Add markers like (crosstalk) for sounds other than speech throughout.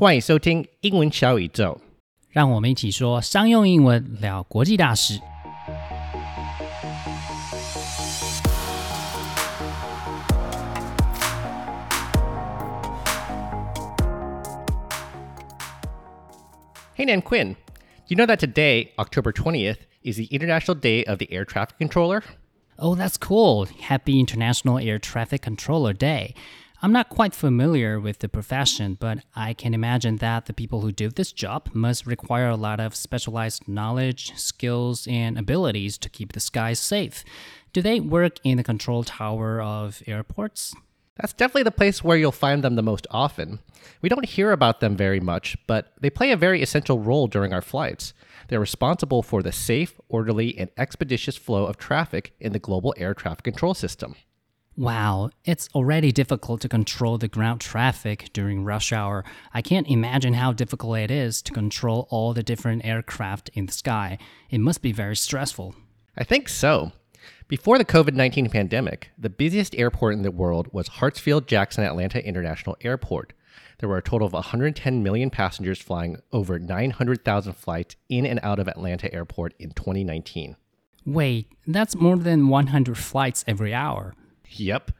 欢迎收听英文小宇宙。让我们一起说商用英文，聊国际大事。Hey, Nan Quinn, do you know that today, October 20th, is the International Day of the Air Traffic Controller? Oh, that's cool. Happy International Air Traffic Controller Day. I'm not quite familiar with the profession, but I can imagine that the people who do this job must require a lot of specialized knowledge, skills, and abilities to keep the skies safe. Do they work in the control tower of airports? That's definitely the place where you'll find them the most often. We don't hear about them very much, but they play a very essential role during our flights. They're responsible for the safe, orderly, and expeditious flow of traffic in the global air traffic control system. Wow, it's already difficult to control the ground traffic during rush hour. I can't imagine how difficult it is to control all the different aircraft in the sky. It must be very stressful. I think so. Before the COVID 19 pandemic, the busiest airport in the world was Hartsfield Jackson Atlanta International Airport. There were a total of 110 million passengers flying over 900,000 flights in and out of Atlanta Airport in 2019. Wait, that's more than 100 flights every hour. Yep.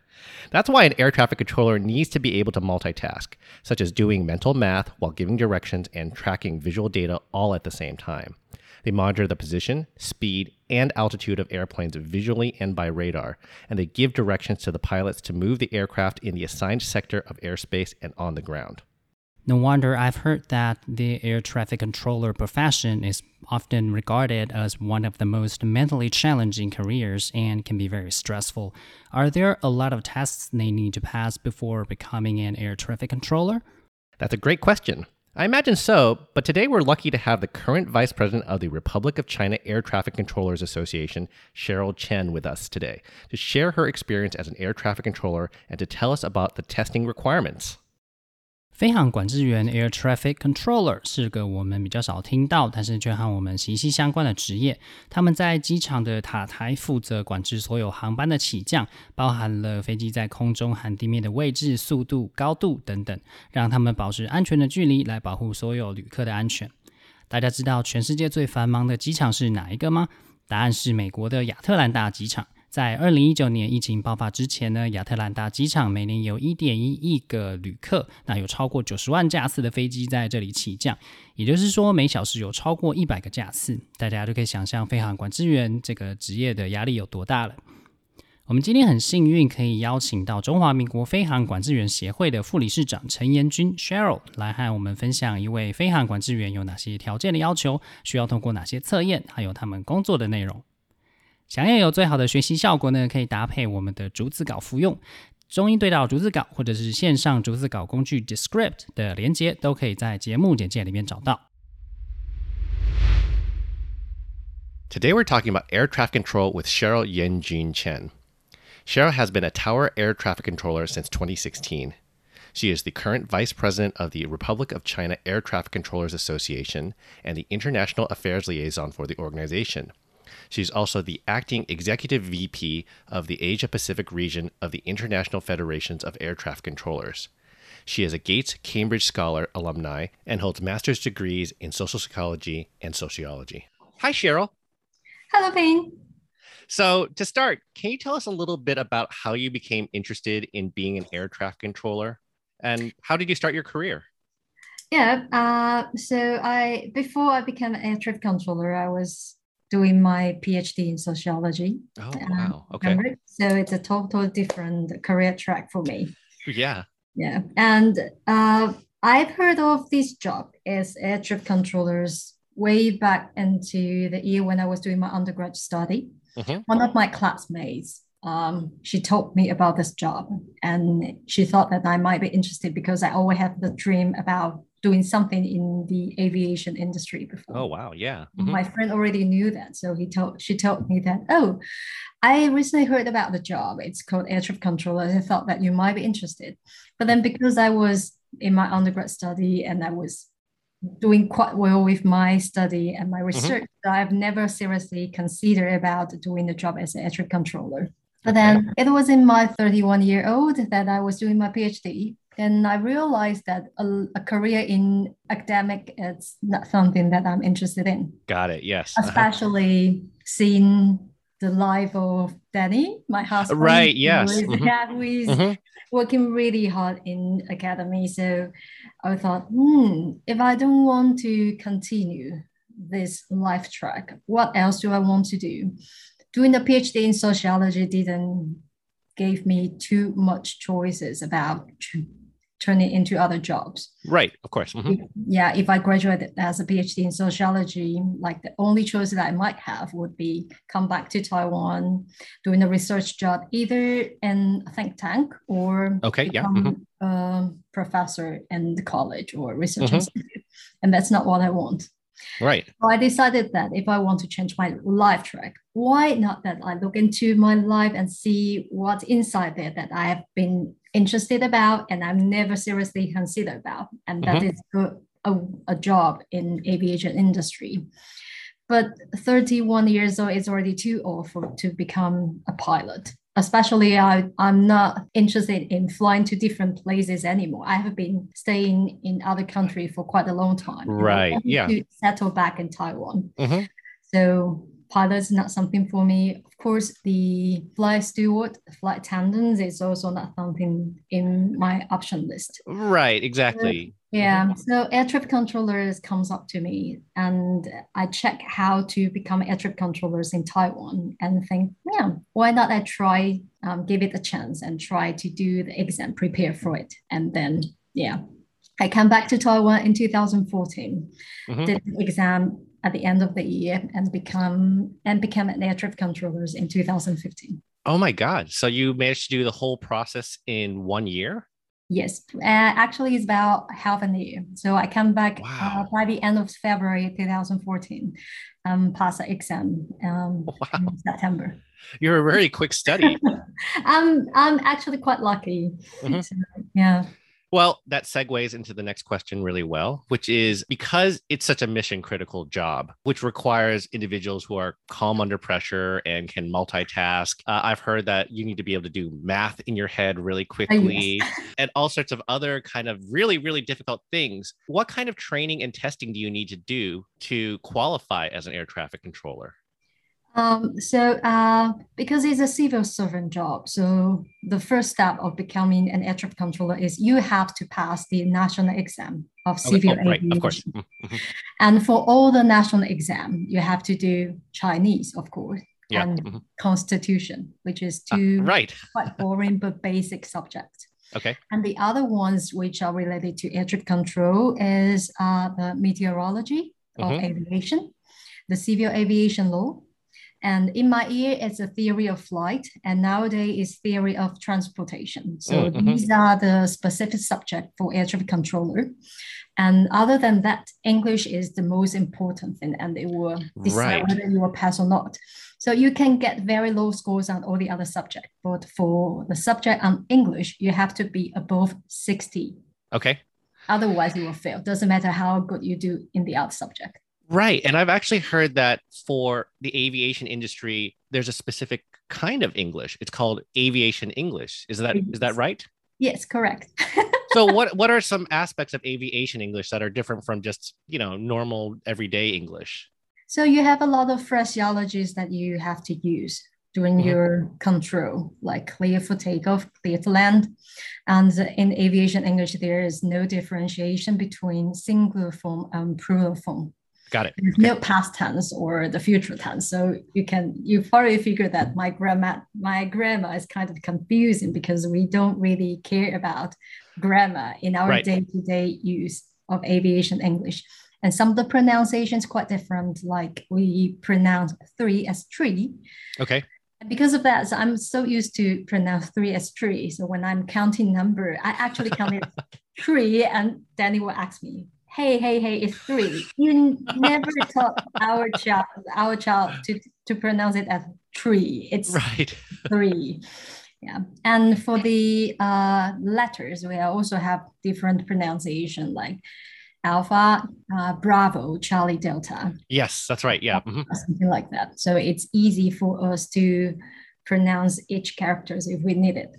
That's why an air traffic controller needs to be able to multitask, such as doing mental math while giving directions and tracking visual data all at the same time. They monitor the position, speed, and altitude of airplanes visually and by radar, and they give directions to the pilots to move the aircraft in the assigned sector of airspace and on the ground. No wonder I've heard that the air traffic controller profession is often regarded as one of the most mentally challenging careers and can be very stressful. Are there a lot of tests they need to pass before becoming an air traffic controller? That's a great question. I imagine so, but today we're lucky to have the current vice president of the Republic of China Air Traffic Controllers Association, Cheryl Chen, with us today to share her experience as an air traffic controller and to tell us about the testing requirements. 飞航管制员 （Air Traffic Controller） 是个我们比较少听到，但是却和我们息息相关的职业。他们在机场的塔台负责管制所有航班的起降，包含了飞机在空中和地面的位置、速度、高度等等，让他们保持安全的距离，来保护所有旅客的安全。大家知道全世界最繁忙的机场是哪一个吗？答案是美国的亚特兰大机场。在二零一九年疫情爆发之前呢，亚特兰大机场每年有一点一亿个旅客，那有超过九十万架次的飞机在这里起降，也就是说每小时有超过一百个架次，大家就可以想象飞航管制员这个职业的压力有多大了。我们今天很幸运可以邀请到中华民国飞航管制员协会的副理事长陈延军 Cheryl 来和我们分享一位飞航管制员有哪些条件的要求，需要通过哪些测验，还有他们工作的内容。想要有最好的学习效果呢，可以搭配我们的逐字稿服用。中英对照逐字稿或者是线上逐字稿工具 Descript 的连接，都可以在节目简介里面找到。Today we're talking about air traffic control with Cheryl Yenjun Chen. Cheryl has been a tower air traffic controller since 2016. She is the current vice president of the Republic of China Air Traffic Controllers Association and the international affairs liaison for the organization. She's also the acting executive VP of the Asia Pacific region of the International Federations of Air Traffic Controllers. She is a Gates Cambridge Scholar alumni and holds master's degrees in social psychology and sociology. Hi, Cheryl. Hello, Payne. So, to start, can you tell us a little bit about how you became interested in being an air traffic controller and how did you start your career? Yeah, uh, so I before I became an air traffic controller, I was doing my PhD in sociology. Oh, wow. Okay. So it's a total different career track for me. Yeah. Yeah. And uh, I've heard of this job as air traffic controllers way back into the year when I was doing my undergrad study. Mm-hmm. One of my classmates, um, she told me about this job and she thought that I might be interested because I always have the dream about doing something in the aviation industry before. Oh wow, yeah. Mm-hmm. My friend already knew that, so he told she told me that. Oh, I recently heard about the job. It's called air traffic controller. I thought that you might be interested, but then because I was in my undergrad study and I was doing quite well with my study and my mm-hmm. research, mm-hmm. I've never seriously considered about doing the job as an air traffic controller. But then it was in my 31 year old that I was doing my PhD And I realized that a, a, career in academic is not something that I'm interested in. Got it. Yes. (laughs) Especially uh-huh. seeing the life of Danny, my husband. Right. Yes. Who is, mm-hmm. who is mm-hmm. working really hard in academy. So I thought, hmm, if I don't want to continue this life track, what else do I want to do? Doing a PhD in sociology didn't gave me too much choices about turning into other jobs. Right, of course. Mm-hmm. Yeah, if I graduated as a PhD in sociology, like the only choice that I might have would be come back to Taiwan, doing a research job either in a think tank or okay, yeah, mm-hmm. a professor in the college or research mm-hmm. institute, and that's not what I want. Right. So I decided that if I want to change my life track, why not that I look into my life and see what's inside there that I have been interested about and I've never seriously considered about, and that mm-hmm. is a, a job in aviation industry. But 31 years old is already too old for to become a pilot especially I, i'm not interested in flying to different places anymore. I have been staying in other country for quite a long time. Right yeah. to settle back in taiwan. Mm-hmm. so pilot is not something for me of course the flight steward flight attendants is also not something in my option list right exactly yeah, mm-hmm. so air traffic controllers comes up to me and I check how to become air traffic controllers in Taiwan and think, yeah, why not I try, um, give it a chance and try to do the exam, prepare for it. And then, yeah, I came back to Taiwan in 2014, mm-hmm. did the exam at the end of the year and become and became an air traffic controllers in 2015. Oh my God. So you managed to do the whole process in one year? Yes, uh, actually, it's about half a year. So I come back uh, wow. uh, by the end of February 2014, um, pass the exam um, (laughs) wow. in September. You're a very quick study. (laughs) I'm I'm actually quite lucky. Mm-hmm. So, yeah. Well, that segues into the next question really well, which is because it's such a mission critical job, which requires individuals who are calm under pressure and can multitask. Uh, I've heard that you need to be able to do math in your head really oh, quickly yes. (laughs) and all sorts of other kind of really, really difficult things. What kind of training and testing do you need to do to qualify as an air traffic controller? Um, so uh, because it's a civil servant job, so the first step of becoming an air traffic controller is you have to pass the national exam of civil okay. oh, right. Of course. Mm-hmm. And for all the national exam, you have to do Chinese, of course, yeah. and mm-hmm. Constitution, which is ah, two uh, right. (laughs) quite boring but basic subjects. Okay. And the other ones which are related to air traffic control is uh, the meteorology of mm-hmm. aviation, the civil aviation law, and in my ear, it's a theory of flight, and nowadays it's theory of transportation. So mm-hmm. these are the specific subject for air traffic controller. And other than that, English is the most important thing, and it will decide right. whether you will pass or not. So you can get very low scores on all the other subject, but for the subject on English, you have to be above 60. Okay. Otherwise, you will fail. Doesn't matter how good you do in the other subject. Right. And I've actually heard that for the aviation industry, there's a specific kind of English. It's called aviation English. Is that is that right? Yes, correct. so (laughs) what what are some aspects of aviation English that are different from just, you know, normal everyday English? So you have a lot of phraseologies that you have to use during mm-hmm. your control, like clear for takeoff, clear to land. And in aviation English, there is no differentiation between singular form and plural form. Got it. There's okay. no past tense or the future tense. So you can you probably figure that my grammar my grammar is kind of confusing because we don't really care about grammar in our right. day-to-day use of aviation English. And some of the pronunciations quite different, like we pronounce three as tree. Okay. And because of that, so I'm so used to pronounce three as tree. So when I'm counting number, I actually count it (laughs) three, and Danny will ask me, hey, hey, hey, it's three. You never taught our child, our child to, to pronounce it as tree. It's right. three. Yeah. And for the uh, letters, we also have different pronunciation like Alpha, uh, Bravo, Charlie, Delta. Yes, that's right. Yeah. Mm-hmm. Something like that. So it's easy for us to pronounce each characters if we need it.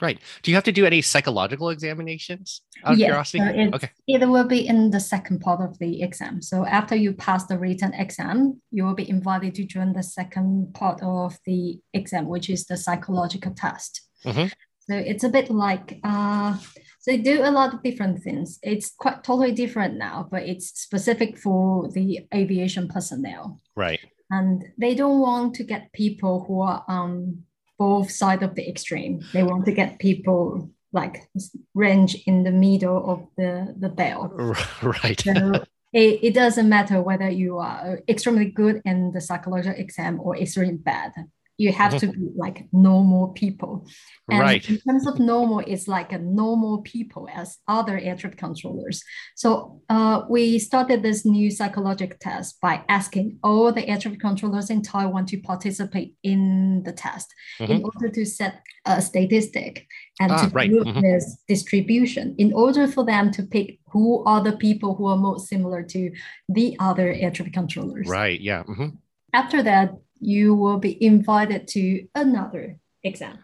Right. Do you have to do any psychological examinations out of yes, curiosity? So okay. It will be in the second part of the exam. So after you pass the written exam, you will be invited to join the second part of the exam, which is the psychological test. Mm-hmm. So it's a bit like uh, so they do a lot of different things. It's quite totally different now, but it's specific for the aviation personnel. Right. And they don't want to get people who are um both sides of the extreme. They want to get people like range in the middle of the, the belt. (laughs) Right. So it, it doesn't matter whether you are extremely good in the psychological exam or extremely bad you have to be like normal people. And right. in terms of normal, it's like a normal people as other air traffic controllers. So uh, we started this new psychological test by asking all the air traffic controllers in Taiwan to participate in the test mm-hmm. in order to set a statistic and ah, to right. mm-hmm. this distribution in order for them to pick who are the people who are most similar to the other air traffic controllers. Right. Yeah. Mm-hmm. After that, you will be invited to another exam.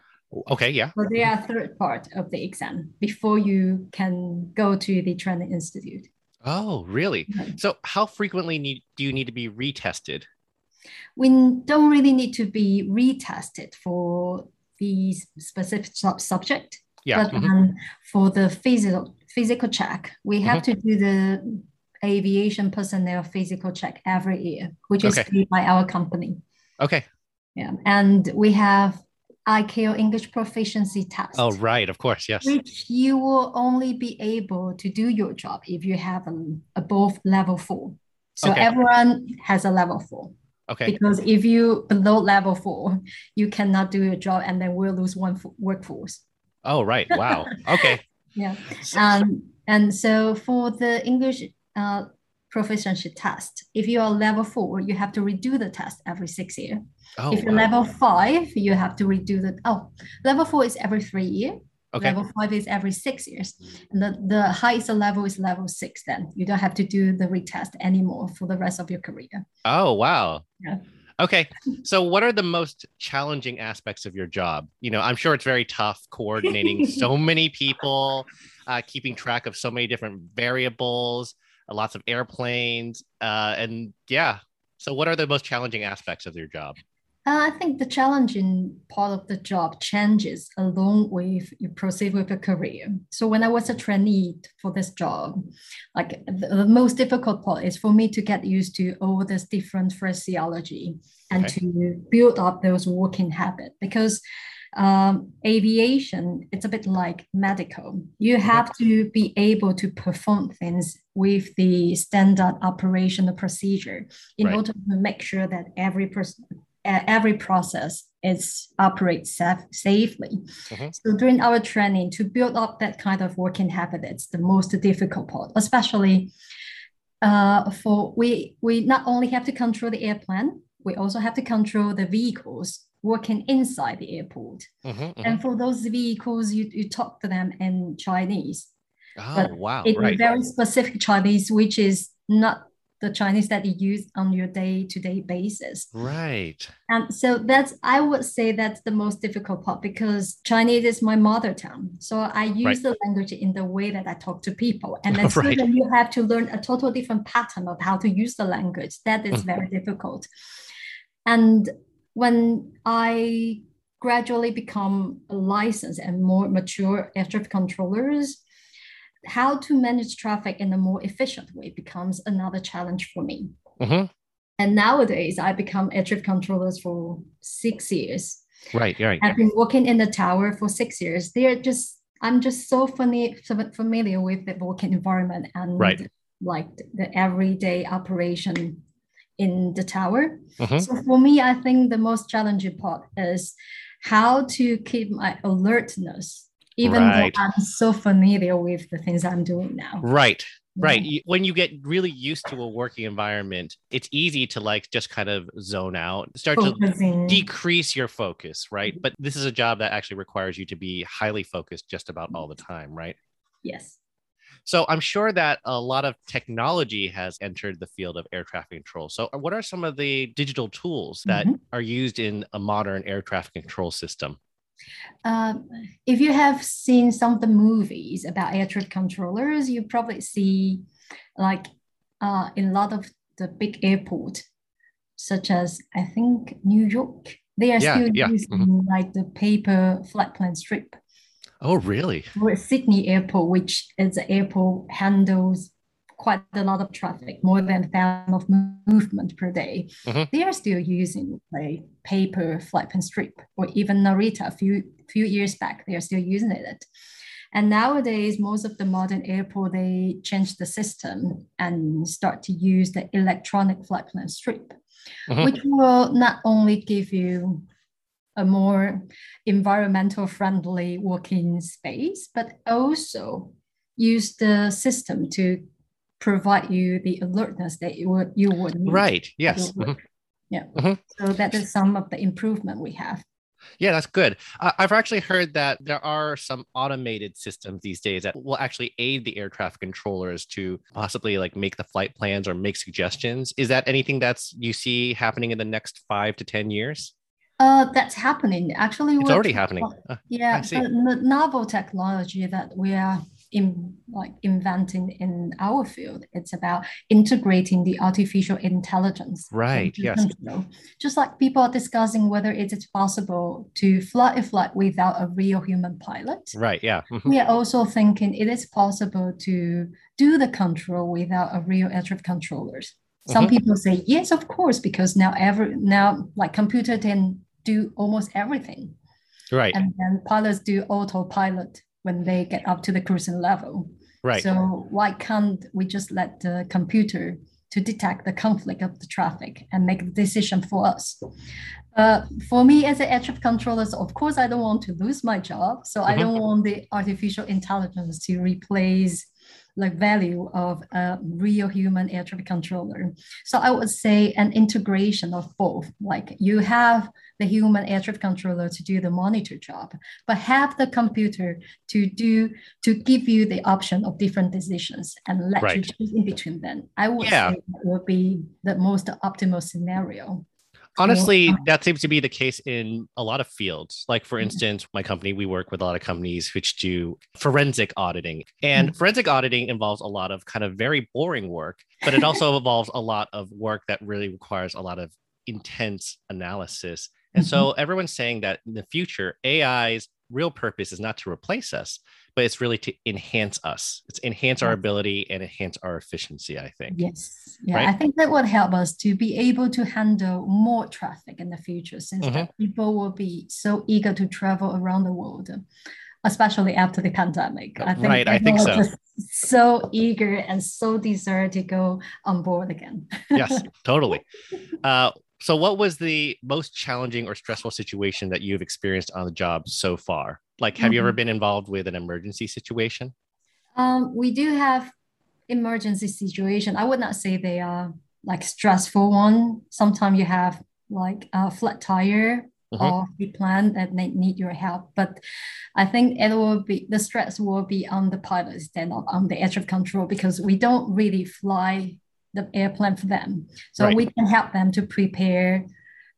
Okay, yeah. So they are third part of the exam before you can go to the training institute. Oh, really? So how frequently need, do you need to be retested? We don't really need to be retested for the specific subject. Yeah. But mm-hmm. um, for the physical physical check, we have mm-hmm. to do the aviation personnel physical check every year, which is okay. paid by our company. Okay. Yeah. And we have ICAO English proficiency test. Oh, right. Of course. Yes. Which you will only be able to do your job if you have an above level four. So okay. everyone has a level four. Okay. Because if you below level four, you cannot do your job and then we'll lose one workforce. Oh, right. Wow. Okay. (laughs) yeah. Um, and so for the English uh, proficiency test. If you are level four, you have to redo the test every six years. Oh, if you're wow. level five, you have to redo the oh level four is every three years. Okay. Level five is every six years. And the, the highest level is level six, then you don't have to do the retest anymore for the rest of your career. Oh wow. Yeah. Okay. So what are the most challenging aspects of your job? You know, I'm sure it's very tough coordinating so (laughs) many people, uh, keeping track of so many different variables lots of airplanes, uh, and yeah. So, what are the most challenging aspects of your job? Uh, I think the challenging part of the job changes along with you proceed with your career. So when I was a trainee for this job, like the, the most difficult part is for me to get used to all this different phraseology and okay. to build up those working habits because um, aviation, it's a bit like medical. You have to be able to perform things with the standard operational procedure in right. order to make sure that every person every process is operates safe, safely. Mm-hmm. So during our training, to build up that kind of working habit, it's the most difficult part, especially uh, for we we not only have to control the airplane, we also have to control the vehicles working inside the airport. Mm-hmm, mm-hmm. And for those vehicles, you, you talk to them in Chinese. Oh, but wow. In right. very specific Chinese, which is not the Chinese that you use on your day-to-day basis. Right. And so that's I would say that's the most difficult part because Chinese is my mother tongue. So I use right. the language in the way that I talk to people. And (laughs) then right. you have to learn a total different pattern of how to use the language. That is very difficult. And when I gradually become a licensed and more mature air traffic controllers, how to manage traffic in a more efficient way becomes another challenge for me. Mm-hmm. And nowadays, I become air traffic controllers for six years. Right, right. I've been working in the tower for six years. They're just I'm just so funny, familiar with the working environment and right. like the everyday operation in the tower. Mm-hmm. So for me, I think the most challenging part is how to keep my alertness, even right. though I'm so familiar with the things I'm doing now. Right. Right. Yeah. When you get really used to a working environment, it's easy to like just kind of zone out, start Focusing. to decrease your focus, right? But this is a job that actually requires you to be highly focused just about all the time, right? Yes. So I'm sure that a lot of technology has entered the field of air traffic control. So what are some of the digital tools that mm-hmm. are used in a modern air traffic control system? Um, if you have seen some of the movies about air traffic controllers, you probably see like uh, in a lot of the big airport, such as I think New York, they are yeah, still yeah. using mm-hmm. like the paper flight plan strip. Oh, really? Or Sydney Airport, which is an airport handles quite a lot of traffic, more than a thousand of movement per day. Mm-hmm. They are still using like paper flight plan strip, or even Narita. A few few years back, they are still using it. And nowadays, most of the modern airport they change the system and start to use the electronic flight plan strip, mm-hmm. which will not only give you a more environmental friendly working space, but also use the system to provide you the alertness that you would you would need. Right. Yes. Mm-hmm. Yeah. Mm-hmm. So that is some of the improvement we have. Yeah, that's good. Uh, I've actually heard that there are some automated systems these days that will actually aid the air traffic controllers to possibly like make the flight plans or make suggestions. Is that anything that's you see happening in the next five to ten years? Uh, that's happening. Actually, it's already happening. Uh, yeah, the novel technology that we are in like inventing in our field. It's about integrating the artificial intelligence. Right. Yes. Control. Just like people are discussing whether it is possible to fly a flight without a real human pilot. Right. Yeah. Mm-hmm. We are also thinking it is possible to do the control without a real air traffic controllers. Some mm-hmm. people say yes, of course, because now every now like computer can do almost everything. Right. And then pilots do autopilot when they get up to the cruising level. Right. So why can't we just let the computer to detect the conflict of the traffic and make the decision for us? Uh, for me as an air traffic controller, of course, I don't want to lose my job. So mm-hmm. I don't want the artificial intelligence to replace like value of a real human air traffic controller. So I would say an integration of both. Like you have the human air traffic controller to do the monitor job, but have the computer to do to give you the option of different decisions and let right. you choose in between them. I would yeah. say that would be the most optimal scenario. Honestly, that seems to be the case in a lot of fields. Like, for instance, my company, we work with a lot of companies which do forensic auditing. And mm-hmm. forensic auditing involves a lot of kind of very boring work, but it also (laughs) involves a lot of work that really requires a lot of intense analysis. And mm-hmm. so everyone's saying that in the future, AI's real purpose is not to replace us, but it's really to enhance us. It's enhance our ability and enhance our efficiency, I think. Yes. Yeah. Right? I think that would help us to be able to handle more traffic in the future since mm-hmm. people will be so eager to travel around the world, especially after the pandemic. I think right, I think so. So eager and so desire to go on board again. yes, totally. (laughs) Uh, so, what was the most challenging or stressful situation that you've experienced on the job so far? Like, have mm-hmm. you ever mm-hmm. been involved with an emergency situation? Um, we do have emergency situation. I would not say they are like stressful one. Sometimes you have like a flat tire mm-hmm. or the plan that they need your help. But I think it will be the stress will be on the pilots than on the edge of control because we don't really fly the airplane for them. So right. we can help them to prepare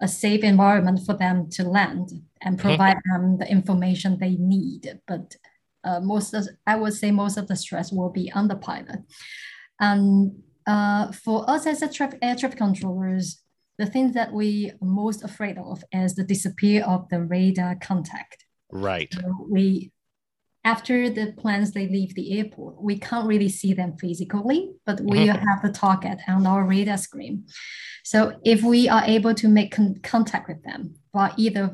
a safe environment for them to land and mm-hmm. provide mm-hmm. them the information they need. But uh, most of, I would say most of the stress will be on the pilot. And uh, for us as a tra- air traffic controllers, the thing that we are most afraid of is the disappear of the radar contact. Right. So we after the planes they leave the airport, we can't really see them physically, but we mm-hmm. have the target on our radar screen. So if we are able to make con- contact with them by either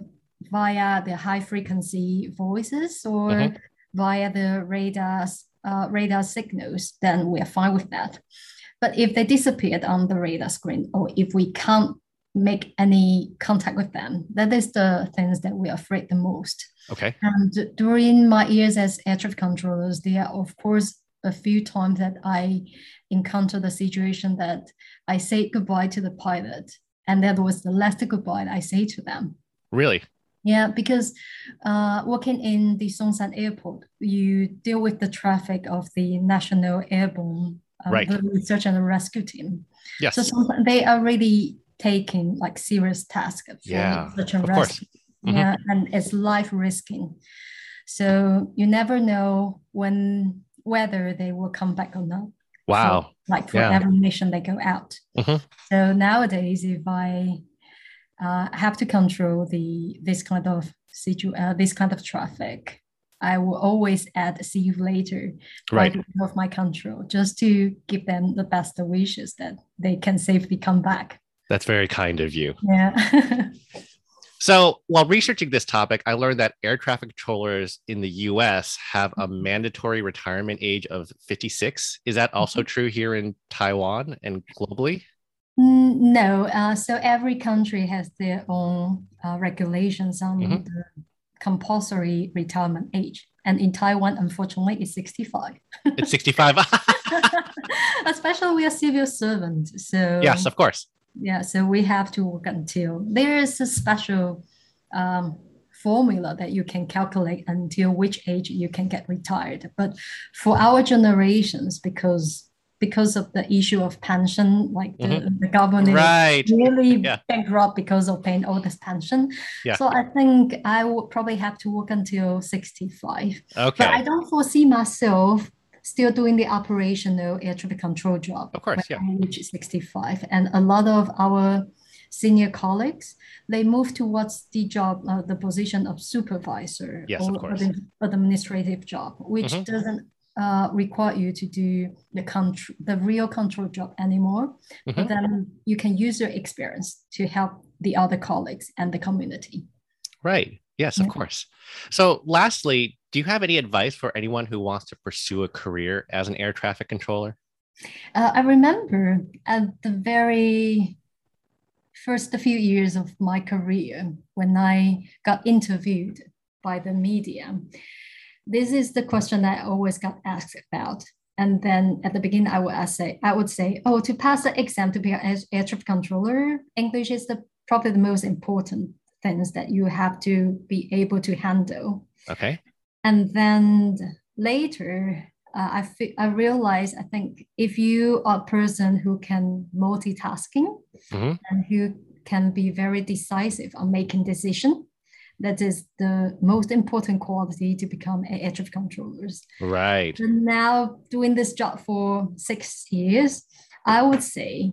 via the high frequency voices or mm-hmm. via the radar uh, radar signals, then we're fine with that. But if they disappeared on the radar screen, or if we can't make any contact with them. That is the things that we're afraid the most. Okay. And during my years as air traffic controllers, there are of course a few times that I encountered the situation that I say goodbye to the pilot, and that was the last goodbye I say to them. Really? Yeah, because uh, working in the Songshan Airport, you deal with the traffic of the National Airborne um, right. Research and Rescue Team. Yes. So they are really taking like serious task tasks yeah, such a rescue. Mm-hmm. Yeah, and it's life risking. So you never know when whether they will come back or not. Wow. For, like for yeah. every mission they go out. Mm-hmm. So nowadays, if I uh, have to control the this kind of situ uh, this kind of traffic, I will always add "see you later" right of my control, just to give them the best wishes that they can safely come back. That's very kind of you. Yeah. (laughs) so, while researching this topic, I learned that air traffic controllers in the US have a mm-hmm. mandatory retirement age of 56. Is that also mm-hmm. true here in Taiwan and globally? Mm, no. Uh, so, every country has their own uh, regulations on mm-hmm. the compulsory retirement age. And in Taiwan, unfortunately, it's 65. It's 65. (laughs) (laughs) Especially we are civil servants. So yes, of course. Yeah, so we have to work until there is a special um, formula that you can calculate until which age you can get retired. But for our generations, because because of the issue of pension, like the, mm-hmm. the government right. really (laughs) yeah. bankrupt because of paying all this pension. Yeah. So I think I would probably have to work until 65. Okay. But I don't foresee myself still doing the operational air traffic control job. Of course, yeah. I reach 65. And a lot of our senior colleagues, they move towards the job, uh, the position of supervisor yes, or of course. administrative job, which mm-hmm. doesn't uh, require you to do the control, the real control job anymore. Mm-hmm. But then you can use your experience to help the other colleagues and the community. Right. Yes, of course. So, lastly, do you have any advice for anyone who wants to pursue a career as an air traffic controller? Uh, I remember at the very first few years of my career when I got interviewed by the media this is the question I always got asked about. And then at the beginning, I would say, I would say, oh, to pass the exam to be an air traffic controller, English is the probably the most important things that you have to be able to handle. Okay. And then later, uh, I I realized I think if you are a person who can multitasking mm-hmm. and who can be very decisive on making decision, that is the most important quality to become air traffic controllers. Right. And now doing this job for six years, I would say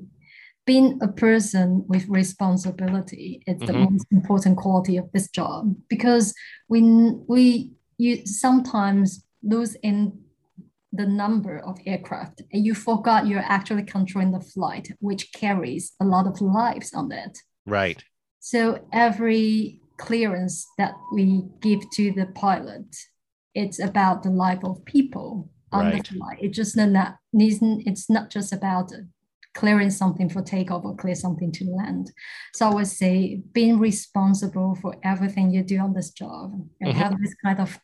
being a person with responsibility is mm-hmm. the most important quality of this job because we we you sometimes lose in the number of aircraft and you forgot you're actually controlling the flight which carries a lot of lives on it right so every clearance that we give to the pilot. It's about the life of people on right. the flight. It just not it's not just about clearing something for takeoff or clear something to land. So I would say being responsible for everything you do on this job and mm-hmm. have this kind of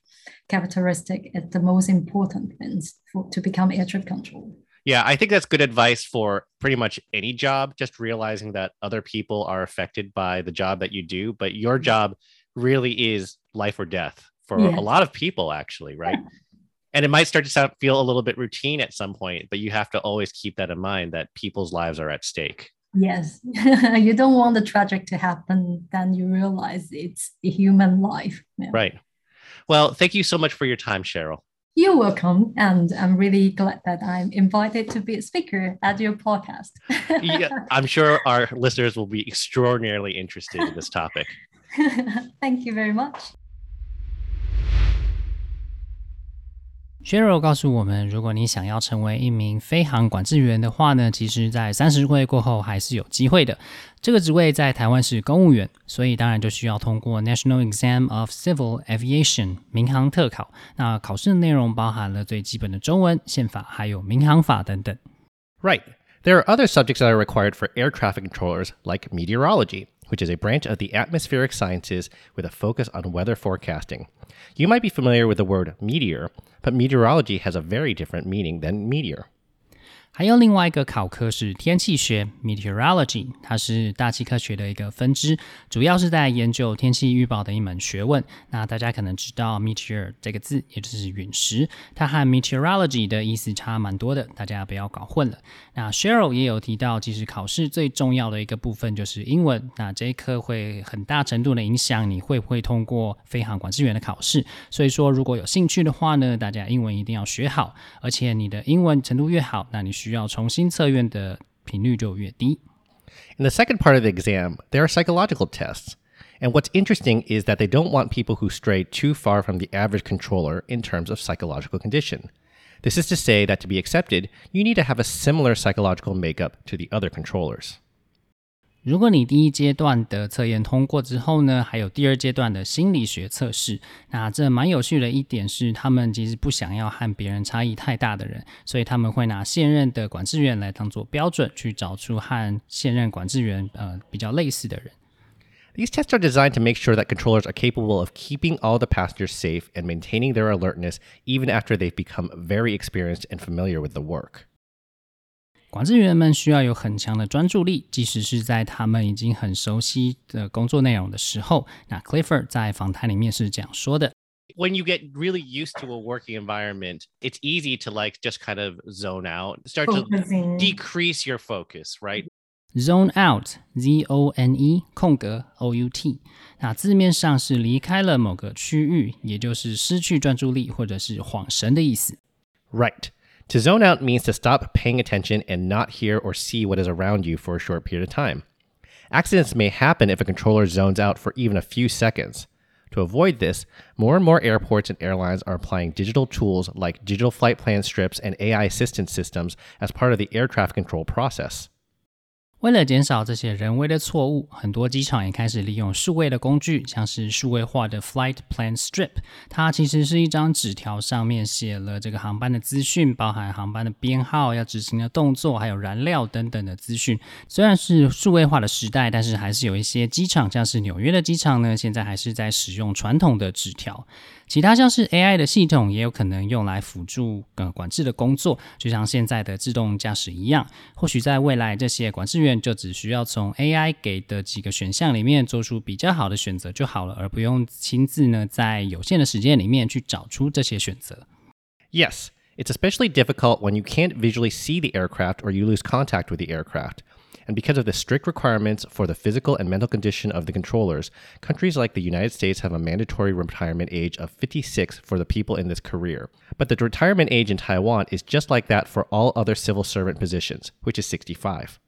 characteristic is the most important things for to become air traffic controller. Yeah, I think that's good advice for pretty much any job, just realizing that other people are affected by the job that you do, but your job really is life or death for yeah. a lot of people, actually, right? Yeah. And it might start to sound, feel a little bit routine at some point, but you have to always keep that in mind that people's lives are at stake. Yes, (laughs) you don't want the tragic to happen, then you realize it's a human life. Yeah. Right. Well, thank you so much for your time, Cheryl. You're welcome. And I'm really glad that I'm invited to be a speaker at your podcast. yeah, (laughs) I'm sure our listeners will be extraordinarily interested in this topic. (laughs) Thank you very much. Cheryl 告诉我们，如果你想要成为一名飞航管制员的话呢，其实，在三十岁过后还是有机会的。这个职位在台湾是公务员，所以当然就需要通过 National Exam of Civil Aviation 民航特考。那考试的内容包含了最基本的中文、宪法，还有民航法等等。Right. There are other subjects that are required for air traffic controllers, like meteorology. which is a branch of the atmospheric sciences with a focus on weather forecasting. You might be familiar with the word meteor, but meteorology has a very different meaning than meteor. 还有另外一个考科是天气学 （meteorology），它是大气科学的一个分支，主要是在研究天气预报的一门学问。那大家可能知道 meteor 这个字，也就是陨石，它和 meteorology 的意思差蛮多的，大家不要搞混了。那 Cheryl 也有提到，其实考试最重要的一个部分就是英文，那这一科会很大程度的影响你会不会通过飞航管制员的考试。所以说，如果有兴趣的话呢，大家英文一定要学好，而且你的英文程度越好，那你需要重新测验的频率就越低。In the second part of the exam, there are psychological tests. And what's interesting is that they don't want people who stray too far from the average controller in terms of psychological condition. This is to say that to be accepted, you need to have a similar psychological makeup to the other controllers. 如果你第一阶段的测验通过之后呢，还有第二阶段的心理学测试。那这蛮有趣的一点是，他们其实不想要和别人差异太大的人，所以他们会拿现任的管制员来当做标准，去找出和现任管制员呃比较类似的人。These tests are designed to make sure that controllers are capable of keeping all the passengers safe and maintaining their alertness even after they've become very experienced and familiar with the work. 管制员们需要有很强的专注力，即使是在他们已经很熟悉的工作内容的时候。那 Clifford 在访谈里面是这样说的：When you get really used to a working environment, it's easy to like just kind of zone out, start to decrease your focus, right? Zone out, Z O N E 空格 O U T。那字面上是离开了某个区域，也就是失去专注力或者是恍神的意思。Right. To zone out means to stop paying attention and not hear or see what is around you for a short period of time. Accidents may happen if a controller zones out for even a few seconds. To avoid this, more and more airports and airlines are applying digital tools like digital flight plan strips and AI assistance systems as part of the air traffic control process. 为了减少这些人为的错误，很多机场也开始利用数位的工具，像是数位化的 Flight Plan Strip。它其实是一张纸条，上面写了这个航班的资讯，包含航班的编号、要执行的动作，还有燃料等等的资讯。虽然是数位化的时代，但是还是有一些机场，像是纽约的机场呢，现在还是在使用传统的纸条。其他像是 AI 的系统也有可能用来辅助呃管制的工作，就像现在的自动驾驶一样。或许在未来，这些管制员就只需要从 AI 给的几个选项里面做出比较好的选择就好了，而不用亲自呢在有限的时间里面去找出这些选择。Yes, it's especially difficult when you can't visually see the aircraft or you lose contact with the aircraft. And because of the strict requirements for the physical and mental condition of the controllers, countries like the United States have a mandatory retirement age of 56 for the people in this career. But the retirement age in Taiwan is just like that for all other civil servant positions, which is 65.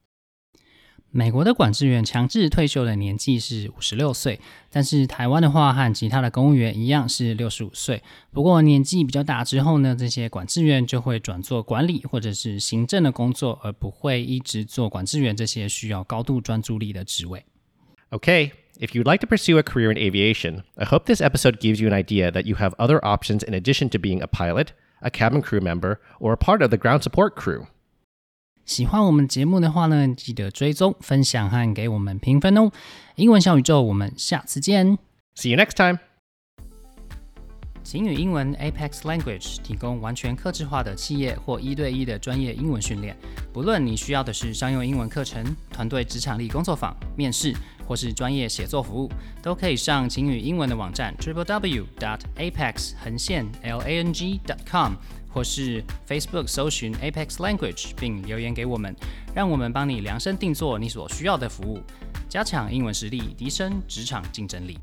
美国的管制员强制退休的年纪是五十六岁，但是台湾的话和其他的公务员一样是六十五岁。不过年纪比较大之后呢，这些管制员就会转做管理或者是行政的工作，而不会一直做管制员这些需要高度专注力的职位。Okay. If you'd like to pursue a career in aviation, I hope this episode gives you an idea that you have other options in addition to being a pilot, a cabin crew member, or a part of the ground support crew. 喜欢我们节目的话呢，记得追踪、分享和给我们评分哦。英文小宇宙，我们下次见。See you next time。晴雨英文 Apex Language 提供完全客制化的企业或一对一的专业英文训练。不论你需要的是商用英文课程、团队职场力工作坊、面试，或是专业写作服务，都可以上晴雨英文的网站 triple w dot apex 横线 l a n g dot com。或是 Facebook 搜寻 Apex Language 并留言给我们，让我们帮你量身定做你所需要的服务，加强英文实力，提升职场竞争力。